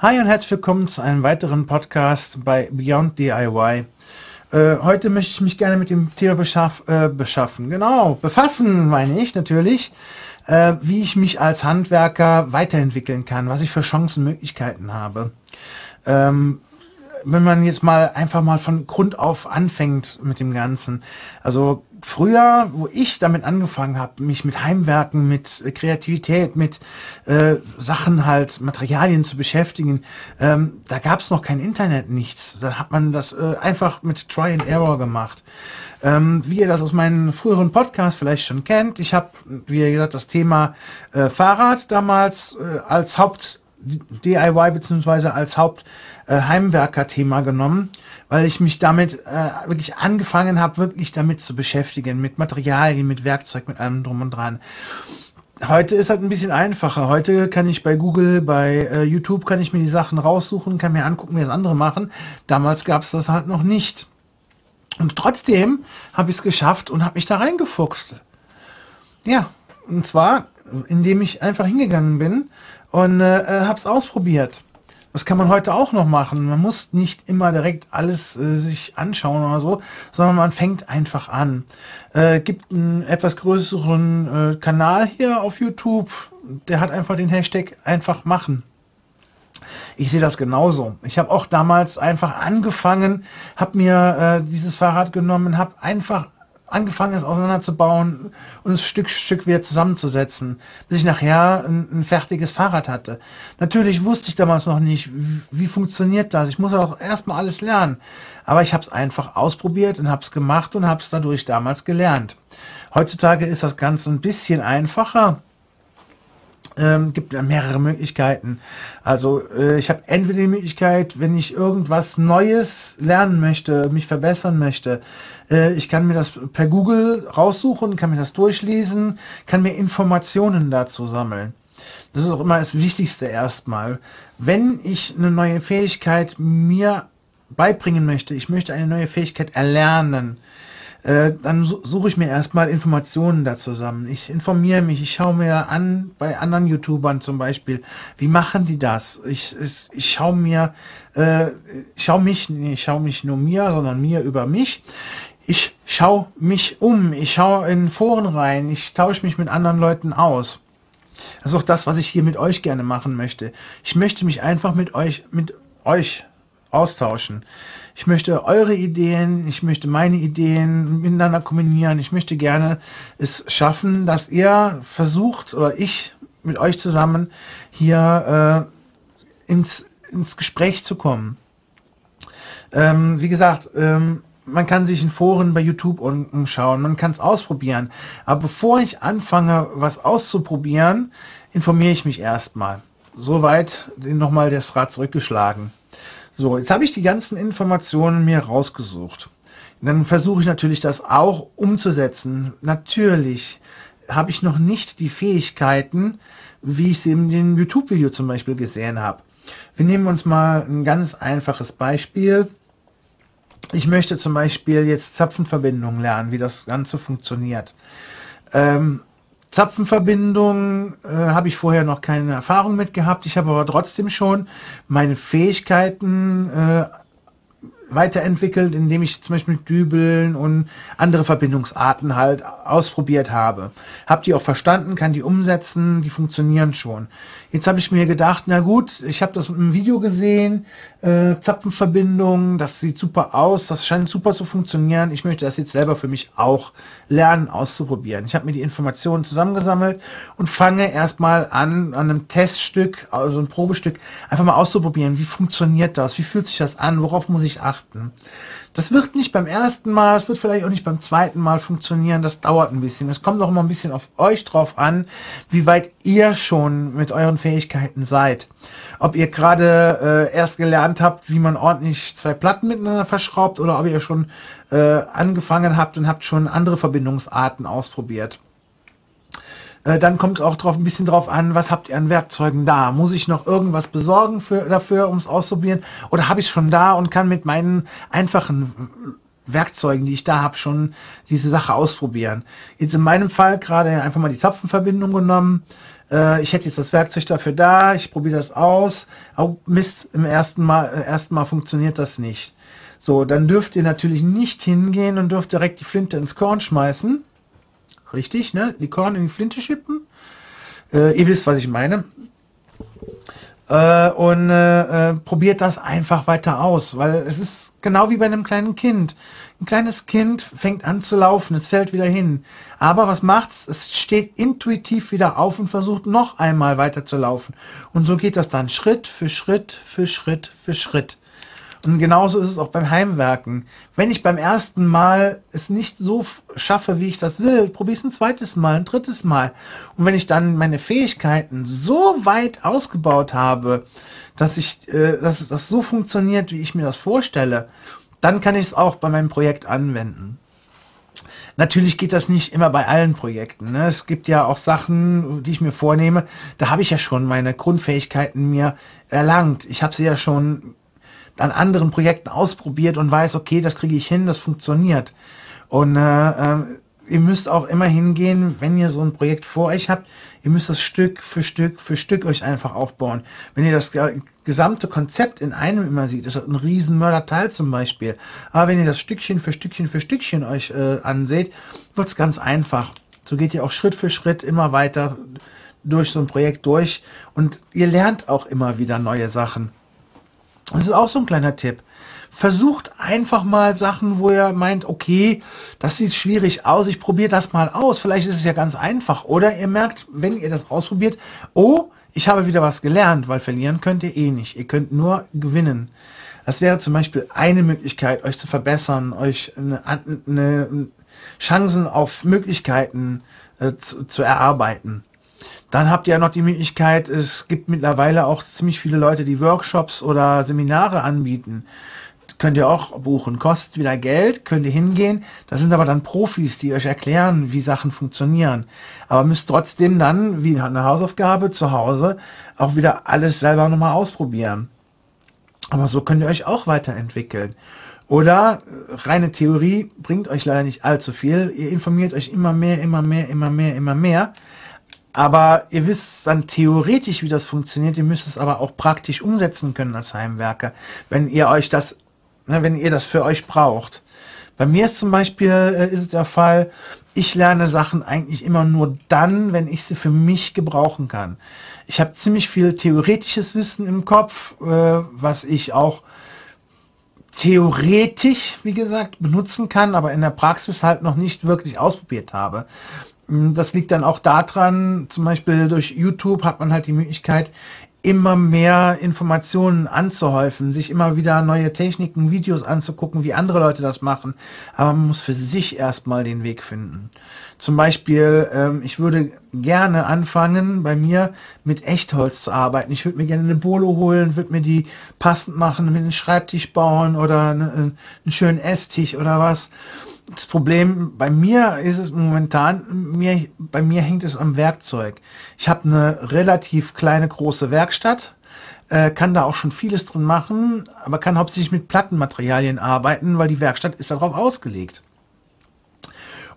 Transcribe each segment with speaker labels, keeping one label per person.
Speaker 1: Hi und herzlich willkommen zu einem weiteren Podcast bei Beyond DIY. Äh, heute möchte ich mich gerne mit dem Thema beschaff, äh, beschaffen. Genau, befassen meine ich natürlich, äh, wie ich mich als Handwerker weiterentwickeln kann, was ich für Chancen, Möglichkeiten habe. Ähm, wenn man jetzt mal einfach mal von Grund auf anfängt mit dem Ganzen. Also früher, wo ich damit angefangen habe, mich mit Heimwerken, mit Kreativität, mit äh, Sachen halt, Materialien zu beschäftigen, ähm, da gab es noch kein Internet, nichts. Da hat man das äh, einfach mit Try and Error gemacht. Ähm, wie ihr das aus meinen früheren Podcasts vielleicht schon kennt, ich habe, wie gesagt, das Thema äh, Fahrrad damals äh, als Haupt DIY beziehungsweise als Haupt äh, genommen, weil ich mich damit äh, wirklich angefangen habe, wirklich damit zu beschäftigen, mit Materialien, mit Werkzeug, mit allem drum und dran. Heute ist halt ein bisschen einfacher. Heute kann ich bei Google, bei äh, YouTube kann ich mir die Sachen raussuchen, kann mir angucken, wie das andere machen. Damals gab es das halt noch nicht. Und trotzdem habe ich es geschafft und habe mich da reingefuchst. Ja, und zwar, indem ich einfach hingegangen bin und äh, äh habe es ausprobiert. Das kann man heute auch noch machen. Man muss nicht immer direkt alles äh, sich anschauen oder so, sondern man fängt einfach an. Äh, gibt einen etwas größeren äh, Kanal hier auf YouTube, der hat einfach den Hashtag einfach machen. Ich sehe das genauso. Ich habe auch damals einfach angefangen, habe mir äh, dieses Fahrrad genommen, habe einfach angefangen es auseinanderzubauen und es Stück Stück wieder zusammenzusetzen, bis ich nachher ein, ein, fertiges Fahrrad hatte. Natürlich wusste ich damals noch nicht, wie, wie funktioniert das. Ich muss auch erstmal alles lernen. Aber ich habe es einfach ausprobiert und habe es gemacht und habe es dadurch damals gelernt. Heutzutage ist das Ganze ein bisschen einfacher ähm, gibt ja mehrere Möglichkeiten. Also äh, ich habe entweder die Möglichkeit, wenn ich irgendwas Neues lernen möchte, mich verbessern möchte, äh, ich kann mir das per Google raussuchen, kann mir das durchlesen, kann mir Informationen dazu sammeln. Das ist auch immer das Wichtigste erstmal. Wenn ich eine neue Fähigkeit mir beibringen möchte, ich möchte eine neue Fähigkeit erlernen, äh, dann suche ich mir erstmal Informationen da zusammen. Ich informiere mich, ich schaue mir an, bei anderen YouTubern zum Beispiel, wie machen die das? Ich, ich, ich schaue mir, äh, ich schaue mich, nee, ich schaue mich nur mir, sondern mir über mich. Ich schaue mich um, ich schaue in Foren rein, ich tausche mich mit anderen Leuten aus. Das ist auch das, was ich hier mit euch gerne machen möchte. Ich möchte mich einfach mit euch, mit euch austauschen. Ich möchte eure Ideen, ich möchte meine Ideen miteinander kombinieren. Ich möchte gerne es schaffen, dass ihr versucht oder ich mit euch zusammen hier äh, ins, ins Gespräch zu kommen. Ähm, wie gesagt, ähm, man kann sich in Foren bei YouTube umschauen, man kann es ausprobieren. Aber bevor ich anfange, was auszuprobieren, informiere ich mich erstmal. Soweit nochmal das Rad zurückgeschlagen. So, jetzt habe ich die ganzen Informationen mir rausgesucht. Dann versuche ich natürlich das auch umzusetzen. Natürlich habe ich noch nicht die Fähigkeiten, wie ich sie in dem YouTube-Video zum Beispiel gesehen habe. Wir nehmen uns mal ein ganz einfaches Beispiel. Ich möchte zum Beispiel jetzt Zapfenverbindungen lernen, wie das Ganze funktioniert. Ähm, Zapfenverbindung äh, habe ich vorher noch keine Erfahrung mit gehabt. Ich habe aber trotzdem schon meine Fähigkeiten äh, weiterentwickelt, indem ich zum Beispiel Dübeln und andere Verbindungsarten halt ausprobiert habe. Hab die auch verstanden, kann die umsetzen, die funktionieren schon. Jetzt habe ich mir gedacht, na gut, ich habe das im Video gesehen, äh, Zapfenverbindung, das sieht super aus, das scheint super zu funktionieren. Ich möchte das jetzt selber für mich auch lernen, auszuprobieren. Ich habe mir die Informationen zusammengesammelt und fange erstmal an, an einem Teststück, also ein Probestück, einfach mal auszuprobieren. Wie funktioniert das? Wie fühlt sich das an? Worauf muss ich achten? Das wird nicht beim ersten Mal, es wird vielleicht auch nicht beim zweiten Mal funktionieren, das dauert ein bisschen. Es kommt auch immer ein bisschen auf euch drauf an, wie weit ihr schon mit euren Fähigkeiten seid. Ob ihr gerade äh, erst gelernt habt, wie man ordentlich zwei Platten miteinander verschraubt oder ob ihr schon äh, angefangen habt und habt schon andere Verbindungsarten ausprobiert. Äh, dann kommt auch drauf ein bisschen drauf an, was habt ihr an Werkzeugen da? Muss ich noch irgendwas besorgen für, dafür, um es auszuprobieren? Oder habe ich es schon da und kann mit meinen einfachen Werkzeugen, die ich da habe, schon diese Sache ausprobieren? Jetzt in meinem Fall gerade einfach mal die Zapfenverbindung genommen. äh, ich hätte jetzt das Werkzeug dafür da, ich probiere das aus. Oh, Mist, im ersten Mal, äh, ersten Mal funktioniert das nicht. So, dann dürft ihr natürlich nicht hingehen und dürft direkt die Flinte ins Korn schmeißen. Richtig, ne? Die Korn in die Flinte schippen. Äh, ihr wisst, was ich meine. Äh, und äh, äh, probiert das einfach weiter aus, weil es ist genau wie bei einem kleinen Kind. Ein kleines Kind fängt an zu laufen, es fällt wieder hin. Aber was macht's? Es steht intuitiv wieder auf und versucht noch einmal weiter zu laufen. Und so geht das dann Schritt für Schritt für Schritt für Schritt. Und genauso ist es auch beim Heimwerken. Wenn ich beim ersten Mal es nicht so schaffe, wie ich das will, probiere ich es ein zweites Mal, ein drittes Mal. Und wenn ich dann meine Fähigkeiten so weit ausgebaut habe, dass ich, äh, dass das so funktioniert, wie ich mir das vorstelle, dann kann ich es auch bei meinem Projekt anwenden. Natürlich geht das nicht immer bei allen Projekten. Ne? Es gibt ja auch Sachen, die ich mir vornehme, da habe ich ja schon meine Grundfähigkeiten mir erlangt. Ich habe sie ja schon an anderen Projekten ausprobiert und weiß, okay, das kriege ich hin, das funktioniert. Und äh, äh, ihr müsst auch immer hingehen, wenn ihr so ein Projekt vor euch habt, ihr müsst das Stück für Stück für Stück euch einfach aufbauen. Wenn ihr das gesamte Konzept in einem immer sieht, ist das ein riesen Mörderteil zum Beispiel. Aber wenn ihr das Stückchen für Stückchen für Stückchen euch äh, anseht, wird es ganz einfach. So geht ihr auch Schritt für Schritt immer weiter durch so ein Projekt durch und ihr lernt auch immer wieder neue Sachen. Das ist auch so ein kleiner Tipp. Versucht einfach mal Sachen, wo ihr meint, okay, das sieht schwierig aus, ich probiere das mal aus. Vielleicht ist es ja ganz einfach. Oder ihr merkt, wenn ihr das ausprobiert, oh, ich habe wieder was gelernt, weil verlieren könnt ihr eh nicht. Ihr könnt nur gewinnen. Das wäre zum Beispiel eine Möglichkeit, euch zu verbessern, euch eine, eine Chancen auf Möglichkeiten äh, zu, zu erarbeiten. Dann habt ihr ja noch die Möglichkeit, es gibt mittlerweile auch ziemlich viele Leute, die Workshops oder Seminare anbieten. Könnt ihr auch buchen. Kostet wieder Geld, könnt ihr hingehen. Das sind aber dann Profis, die euch erklären, wie Sachen funktionieren. Aber müsst trotzdem dann, wie eine Hausaufgabe zu Hause, auch wieder alles selber nochmal ausprobieren. Aber so könnt ihr euch auch weiterentwickeln. Oder reine Theorie bringt euch leider nicht allzu viel. Ihr informiert euch immer mehr, immer mehr, immer mehr, immer mehr. Aber ihr wisst dann theoretisch, wie das funktioniert. Ihr müsst es aber auch praktisch umsetzen können als Heimwerker, wenn ihr euch das, ne, wenn ihr das für euch braucht. Bei mir ist zum Beispiel äh, ist der Fall, ich lerne Sachen eigentlich immer nur dann, wenn ich sie für mich gebrauchen kann. Ich habe ziemlich viel theoretisches Wissen im Kopf, äh, was ich auch theoretisch, wie gesagt, benutzen kann, aber in der Praxis halt noch nicht wirklich ausprobiert habe. Hm, das liegt dann auch daran, zum Beispiel durch YouTube hat man halt die Möglichkeit, immer mehr Informationen anzuhäufen, sich immer wieder neue Techniken, Videos anzugucken, wie andere Leute das machen. Aber man muss für sich erstmal den Weg finden. Zum Beispiel, ähm, ich würde gerne anfangen, bei mir mit Echtholz zu arbeiten. Ich würde mir gerne eine Bolo holen, würde mir die passend machen, mit einem Schreibtisch bauen oder eine, einen schönen Esstisch oder was das Problem bei mir ist es momentan, mir, bei mir hängt es am Werkzeug. Ich habe eine relativ kleine große Werkstatt, äh, kann da auch schon vieles drin machen, aber kann hauptsächlich mit Plattenmaterialien arbeiten, weil die Werkstatt ist darauf ausgelegt.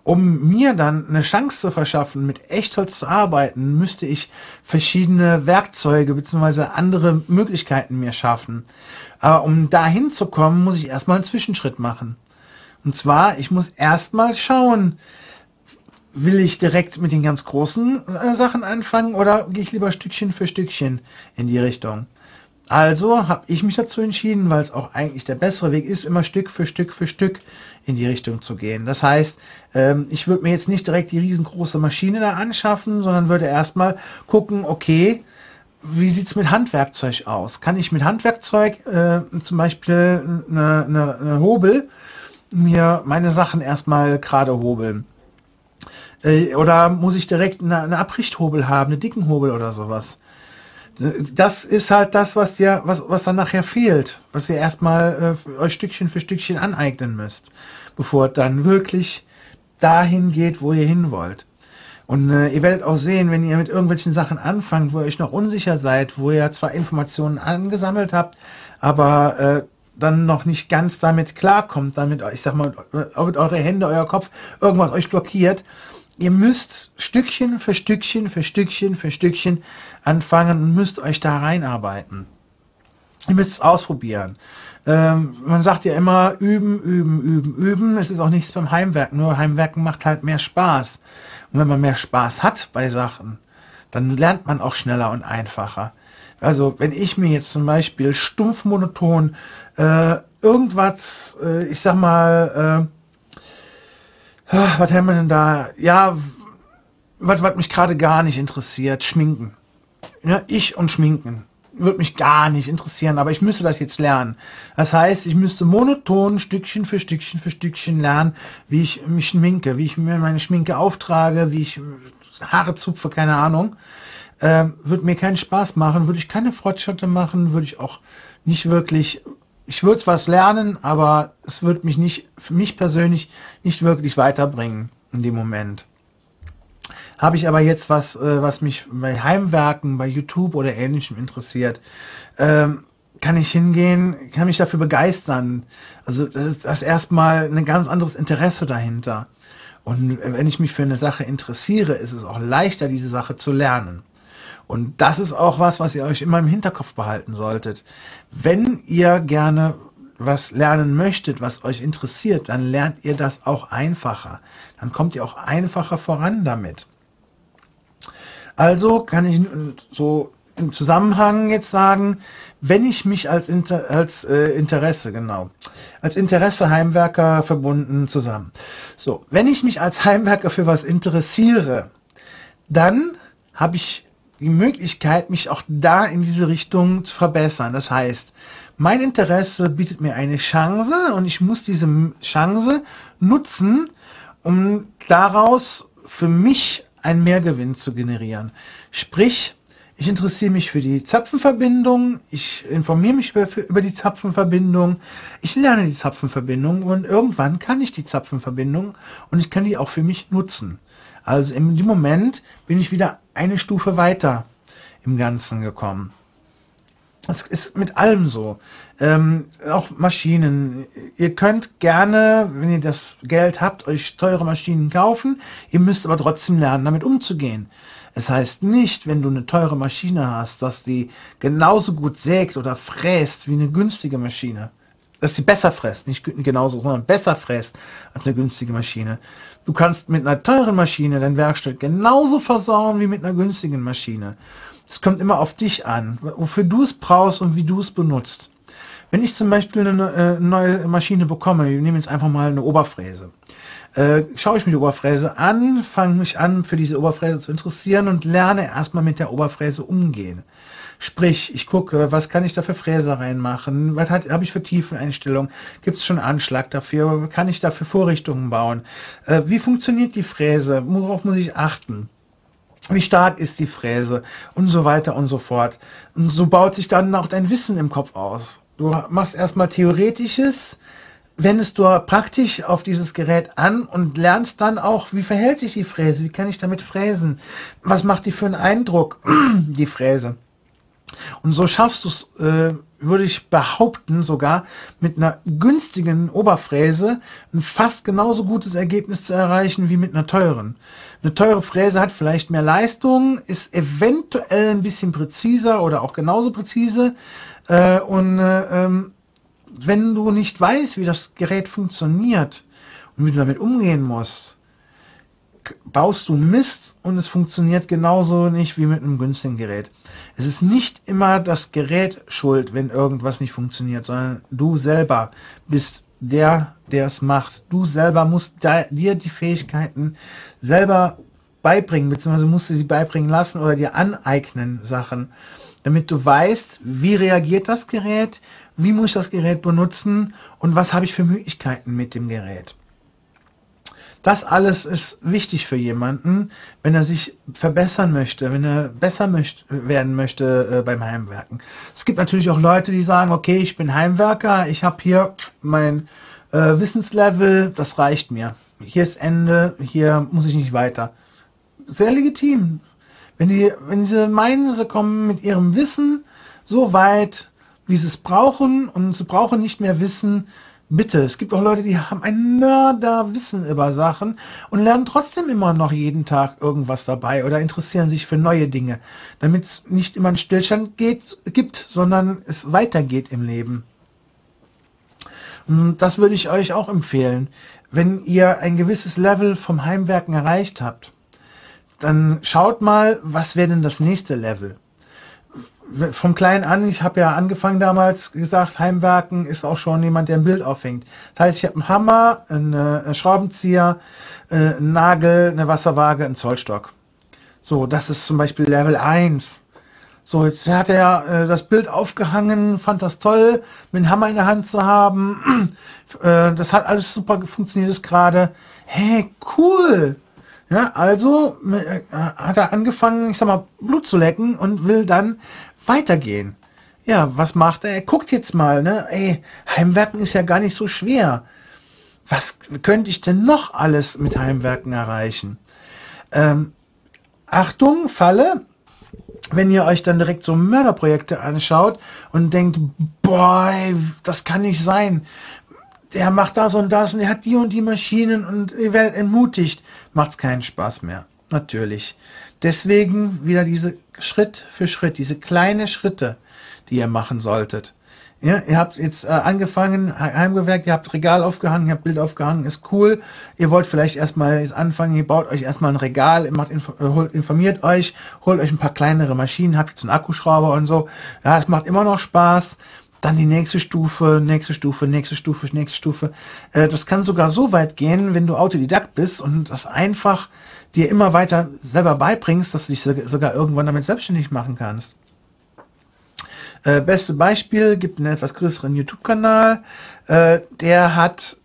Speaker 1: Um mir dann eine Chance zu verschaffen, mit Echtholz zu arbeiten, müsste ich verschiedene Werkzeuge bzw. andere Möglichkeiten mir schaffen. Aber um dahin zu kommen, muss ich erstmal einen Zwischenschritt machen. Und zwar, ich muss erstmal schauen, will ich direkt mit den ganz großen äh, Sachen anfangen oder gehe ich lieber Stückchen für Stückchen in die Richtung. Also habe ich mich dazu entschieden, weil es auch eigentlich der bessere Weg ist, immer Stück für Stück für Stück in die Richtung zu gehen. Das heißt, ähm, ich würde mir jetzt nicht direkt die riesengroße Maschine da anschaffen, sondern würde erstmal gucken, okay, wie sieht's mit Handwerkzeug aus? Kann ich mit Handwerkzeug äh, zum Beispiel eine, eine, eine Hobel mir meine Sachen erstmal gerade hobeln? Äh, oder muss ich direkt eine, eine Abrichthobel haben, eine dicken Hobel oder sowas? Das ist halt das, was dir, was, was dann nachher fehlt, was ihr erstmal äh, euch Stückchen für Stückchen aneignen müsst, bevor dann wirklich dahin geht, wo ihr hin wollt. Und äh, ihr werdet auch sehen, wenn ihr mit irgendwelchen Sachen anfangt, wo ihr euch noch unsicher seid, wo ihr zwar Informationen angesammelt habt, aber äh, dann noch nicht ganz damit klarkommt, damit, ich sag mal, mit eure Hände, euer Kopf, irgendwas euch blockiert, ihr müsst Stückchen für Stückchen für Stückchen für Stückchen anfangen und müsst euch da reinarbeiten. Ihr müsst es ausprobieren. Ähm, man sagt ja immer üben, üben, üben, üben. Es ist auch nichts beim Heimwerken. Nur Heimwerken macht halt mehr Spaß. Und wenn man mehr Spaß hat bei Sachen, dann lernt man auch schneller und einfacher. Also wenn ich mir jetzt zum Beispiel stumpf monoton äh, irgendwas, äh, ich sag mal, äh, ah, was haben wir denn da? Ja, was, was mich gerade gar nicht interessiert, Schminken. Ja, ich und Schminken würde mich gar nicht interessieren, aber ich müsste das jetzt lernen. Das heißt, ich müsste monoton Stückchen für Stückchen für Stückchen lernen, wie ich mich schminke, wie ich mir meine Schminke auftrage, wie ich Haare zupfe, keine Ahnung. Ähm, würde mir keinen Spaß machen, würde ich keine Fortschritte machen, würde ich auch nicht wirklich, ich würde was lernen, aber es würde mich nicht, für mich persönlich nicht wirklich weiterbringen in dem Moment. Habe ich aber jetzt was, äh, was mich bei Heimwerken, bei YouTube oder ähnlichem interessiert, ähm, kann ich hingehen, kann mich dafür begeistern. Also das ist das erstmal ein ganz anderes Interesse dahinter. Und wenn ich mich für eine Sache interessiere, ist es auch leichter, diese Sache zu lernen. Und das ist auch was, was ihr euch immer im Hinterkopf behalten solltet. Wenn ihr gerne was lernen möchtet, was euch interessiert, dann lernt ihr das auch einfacher. Dann kommt ihr auch einfacher voran damit. Also kann ich so im Zusammenhang jetzt sagen, wenn ich mich als, Inter als äh, Interesse, genau, als Interesse Heimwerker verbunden zusammen. So, wenn ich mich als Heimwerker für was interessiere, dann habe ich die Möglichkeit, mich auch da in diese Richtung zu verbessern. Das heißt, mein Interesse bietet mir eine Chance und ich muss diese Chance nutzen, um daraus für mich einen Mehrgewinn zu generieren. Sprich, ich interessiere mich für die Zapfenverbindung, ich informiere mich über, über, die Zapfenverbindung, ich lerne die Zapfenverbindung und irgendwann kann ich die Zapfenverbindung und ich kann die auch für mich nutzen. Also dem Moment bin ich wieder eine Stufe weiter im Ganzen gekommen. Das ist mit allem so. Ähm, auch Maschinen. Ihr könnt gerne, wenn ihr das Geld habt, euch teure Maschinen kaufen. Ihr müsst aber trotzdem lernen, damit umzugehen. Es heißt nicht, wenn du eine teure Maschine hast, dass die genauso gut sägt oder fräst wie eine günstige Maschine. Dass sie besser fräst, nicht genauso, sondern besser fräst als eine günstige Maschine. Du kannst mit einer teuren Maschine dein Werkstück genauso versauen wie mit einer günstigen Maschine. Es kommt immer auf dich an, wofür du es brauchst und wie du es benutzt. Wenn ich zum Beispiel eine äh, neue Maschine bekomme, ich nehme jetzt einfach mal eine Oberfräse, äh, schaue ich mir die Oberfräse an, fange mich an, für diese Oberfräse zu interessieren und lerne erstmal mit der Oberfräse umgehen. Sprich, ich gucke, was kann ich da für Fräse reinmachen, was habe ich für Tiefeneinstellungen, gibt es schon Anschlag dafür, kann ich dafür Vorrichtungen bauen, äh, wie funktioniert die Fräse, worauf muss ich achten? Wie stark ist die Fräse? Und so weiter und so fort. Und so baut sich dann auch dein Wissen im Kopf aus. Du machst erstmal Theoretisches, wendest du praktisch auf dieses Gerät an und lernst dann auch, wie verhält sich die Fräse, wie kann ich damit fräsen, was macht die für einen Eindruck, die Fräse. Und so schaffst du es, äh, würde ich behaupten, sogar mit einer günstigen Oberfräse ein fast genauso gutes Ergebnis zu erreichen wie mit einer teuren. Eine teure Fräse hat vielleicht mehr Leistung, ist eventuell ein bisschen präziser oder auch genauso präzise. Äh, und äh, ähm, wenn du nicht weißt, wie das Gerät funktioniert und wie du damit umgehen musst, baust du Mist und es funktioniert genauso nicht wie mit einem günstigen Gerät. Es ist nicht immer das Gerät schuld, wenn irgendwas nicht funktioniert, sondern du selber bist der, der es macht. Du selber musst dir die Fähigkeiten selber beibringen, beziehungsweise musst du sie beibringen lassen oder dir aneignen Sachen, damit du weißt, wie reagiert das Gerät, wie muss ich das Gerät benutzen und was habe ich für Möglichkeiten mit dem Gerät. Das alles ist wichtig für jemanden, wenn er sich verbessern möchte, wenn er besser möcht werden möchte äh, beim Heimwerken. Es gibt natürlich auch Leute, die sagen, okay, ich bin Heimwerker, ich habe hier mein äh, Wissenslevel, das reicht mir. Hier ist Ende, hier muss ich nicht weiter. Sehr legitim. Wenn die, wenn sie meinen, sie kommen mit ihrem Wissen so weit, wie sie es brauchen und sie brauchen nicht mehr Wissen, Bitte, es gibt auch Leute, die haben ein Mörderwissen über Sachen und lernen trotzdem immer noch jeden Tag irgendwas dabei oder interessieren sich für neue Dinge, damit es nicht immer einen Stillstand geht, gibt, sondern es weitergeht im Leben. Und das würde ich euch auch empfehlen. Wenn ihr ein gewisses Level vom Heimwerken erreicht habt, dann schaut mal, was wäre denn das nächste Level? Vom Kleinen an, ich habe ja angefangen damals gesagt, Heimwerken ist auch schon jemand, der ein Bild aufhängt. Das heißt, ich habe einen Hammer, einen, äh, Schraubenzieher, äh, einen Nagel, eine Wasserwaage, einen Zollstock. So, das ist zum Beispiel Level 1. So, jetzt hat er äh, das Bild aufgehangen, fand das toll, mit dem Hammer in der Hand zu haben. äh, das hat alles super funktioniert es gerade. Hey, cool! Ja, also äh, hat er angefangen, ich sag mal, Blut zu lecken und will dann weitergehen. Ja, was macht er? Er guckt jetzt mal, ne? Ey, Heimwerken ist ja gar nicht so schwer. Was könnte ich denn noch alles mit Heimwerken erreichen? Ähm, Achtung, Falle, wenn ihr euch dann direkt so Mörderprojekte anschaut und denkt, boah, das kann nicht sein. Der macht das und das und er hat die und die Maschinen und ihr werdet entmutigt. Macht's keinen Spaß mehr. Natürlich. Deswegen wieder diese Schritt für Schritt, diese kleine Schritte, die ihr machen solltet. Ja, ihr habt jetzt äh, angefangen, heimgewerkt, ihr habt Regal aufgehangen, ihr habt Bild aufgehangen, ist cool. Ihr wollt vielleicht erstmal jetzt anfangen, ihr baut euch erstmal ein Regal, ihr macht, äh, informiert euch, holt euch ein paar kleinere Maschinen, habt jetzt einen Akkuschrauber und so. Ja, es macht immer noch Spaß. Dann die nächste Stufe, nächste Stufe, nächste Stufe, nächste Stufe. Äh, das kann sogar so weit gehen, wenn du Autodidakt bist und das einfach dir immer weiter selber beibringst, dass du dich sogar irgendwann damit selbstständig machen kannst. Äh, beste Beispiel, gibt einen etwas größeren YouTube-Kanal, äh, der hat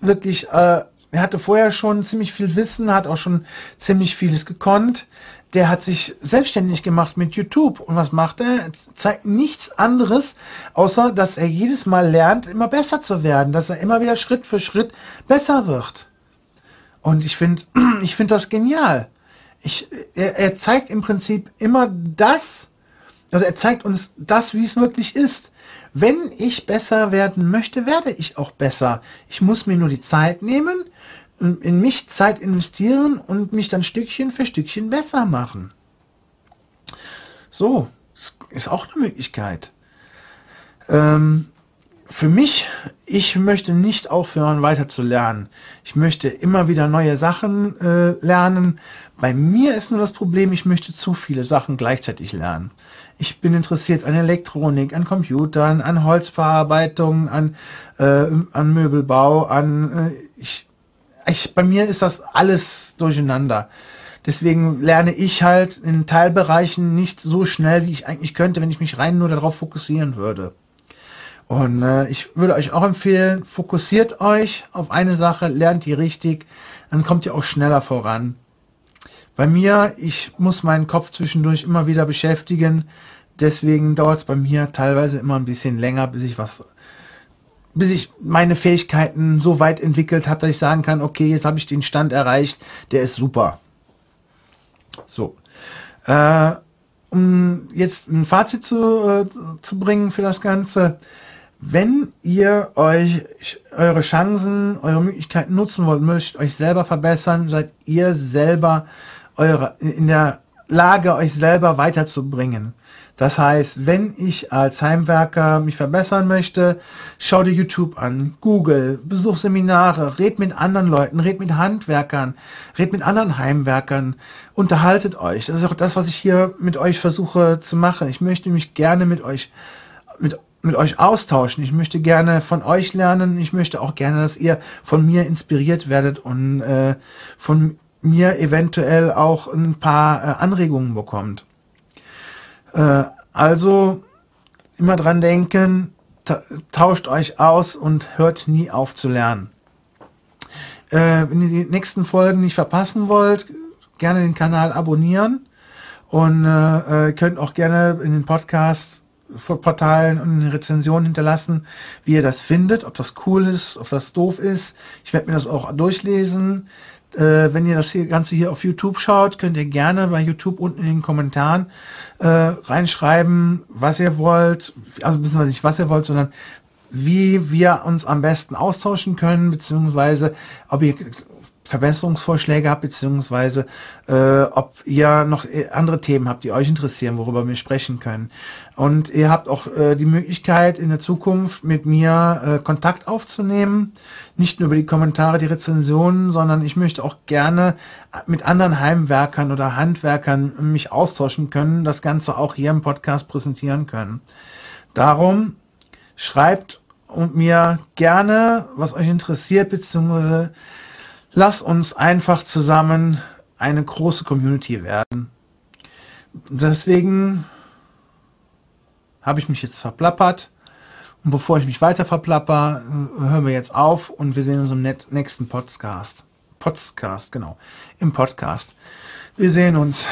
Speaker 1: wirklich, äh, er hatte vorher schon ziemlich viel Wissen, hat auch schon ziemlich vieles gekonnt. Der hat sich selbstständig gemacht mit YouTube. Und was macht er? er? Zeigt nichts anderes, außer dass er jedes Mal lernt, immer besser zu werden, dass er immer wieder Schritt für Schritt besser wird. Und ich finde, ich finde das genial. Ich, er, er zeigt im Prinzip immer das, also er zeigt uns das, wie es wirklich ist. Wenn ich besser werden möchte, werde ich auch besser. Ich muss mir nur die Zeit nehmen, in mich Zeit investieren und mich dann Stückchen für Stückchen besser machen. So, ist auch eine Möglichkeit. Ähm, für mich, ich möchte nicht aufhören, weiter zu lernen. Ich möchte immer wieder neue Sachen äh, lernen. Bei mir ist nur das Problem, ich möchte zu viele Sachen gleichzeitig lernen. Ich bin interessiert an Elektronik, an Computern, an Holzverarbeitung, an, äh, an Möbelbau, an äh, ich, ich, bei mir ist das alles durcheinander. Deswegen lerne ich halt in Teilbereichen nicht so schnell, wie ich eigentlich könnte, wenn ich mich rein nur darauf fokussieren würde. Und äh, ich würde euch auch empfehlen, fokussiert euch auf eine Sache, lernt die richtig, dann kommt ihr auch schneller voran. Bei mir, ich muss meinen Kopf zwischendurch immer wieder beschäftigen, deswegen dauert es bei mir teilweise immer ein bisschen länger, bis ich was, bis ich meine Fähigkeiten so weit entwickelt habe, dass ich sagen kann, okay, jetzt habe ich den Stand erreicht, der ist super. So. Äh, um jetzt ein Fazit zu, äh, zu bringen für das Ganze, wenn ihr euch eure Chancen, eure Möglichkeiten nutzen wollt, möchtet euch selber verbessern, seid ihr selber eure, in der Lage, euch selber weiterzubringen. Das heißt, wenn ich als Heimwerker mich verbessern möchte, schau dir YouTube an, Google, besuch Seminare, red mit anderen Leuten, red mit Handwerkern, red mit anderen Heimwerkern, unterhaltet euch. Das ist auch das, was ich hier mit euch versuche zu machen. Ich möchte mich gerne mit euch, mit mit euch austauschen. Ich möchte gerne von euch lernen. Ich möchte auch gerne, dass ihr von mir inspiriert werdet und äh, von mir eventuell auch ein paar äh, Anregungen bekommt. Äh, also immer dran denken, ta tauscht euch aus und hört nie auf zu lernen. Äh, wenn ihr die nächsten Folgen nicht verpassen wollt, gerne den Kanal abonnieren und äh, äh könnt auch gerne in den Podcasts Portalen und eine Rezension hinterlassen, wie ihr das findet, ob das cool ist, ob das doof ist. Ich werde mir das auch durchlesen. Äh, wenn ihr das hier, Ganze hier auf YouTube schaut, könnt ihr gerne bei YouTube unten in den Kommentaren äh, reinschreiben, was ihr wollt. Also nicht was ihr wollt, sondern wie wir uns am besten austauschen können, beziehungsweise ob ihr Verbesserungsvorschläge habt, beziehungsweise äh, ob ihr noch äh, andere Themen habt, die euch interessieren, worüber wir sprechen können. Und ihr habt auch äh, die Möglichkeit in der Zukunft mit mir äh, Kontakt aufzunehmen, nicht nur über die Kommentare, die Rezensionen, sondern ich möchte auch gerne mit anderen Heimwerkern oder Handwerkern mich austauschen können, das Ganze auch hier im Podcast präsentieren können. Darum schreibt und mir gerne, was euch interessiert, beziehungsweise Lass uns einfach zusammen eine große Community werden. Deswegen habe ich mich jetzt verplappert. Und bevor ich mich weiter verplapper, hören wir jetzt auf und wir sehen uns im nächsten Podcast. Podcast, genau. Im Podcast. Wir sehen uns.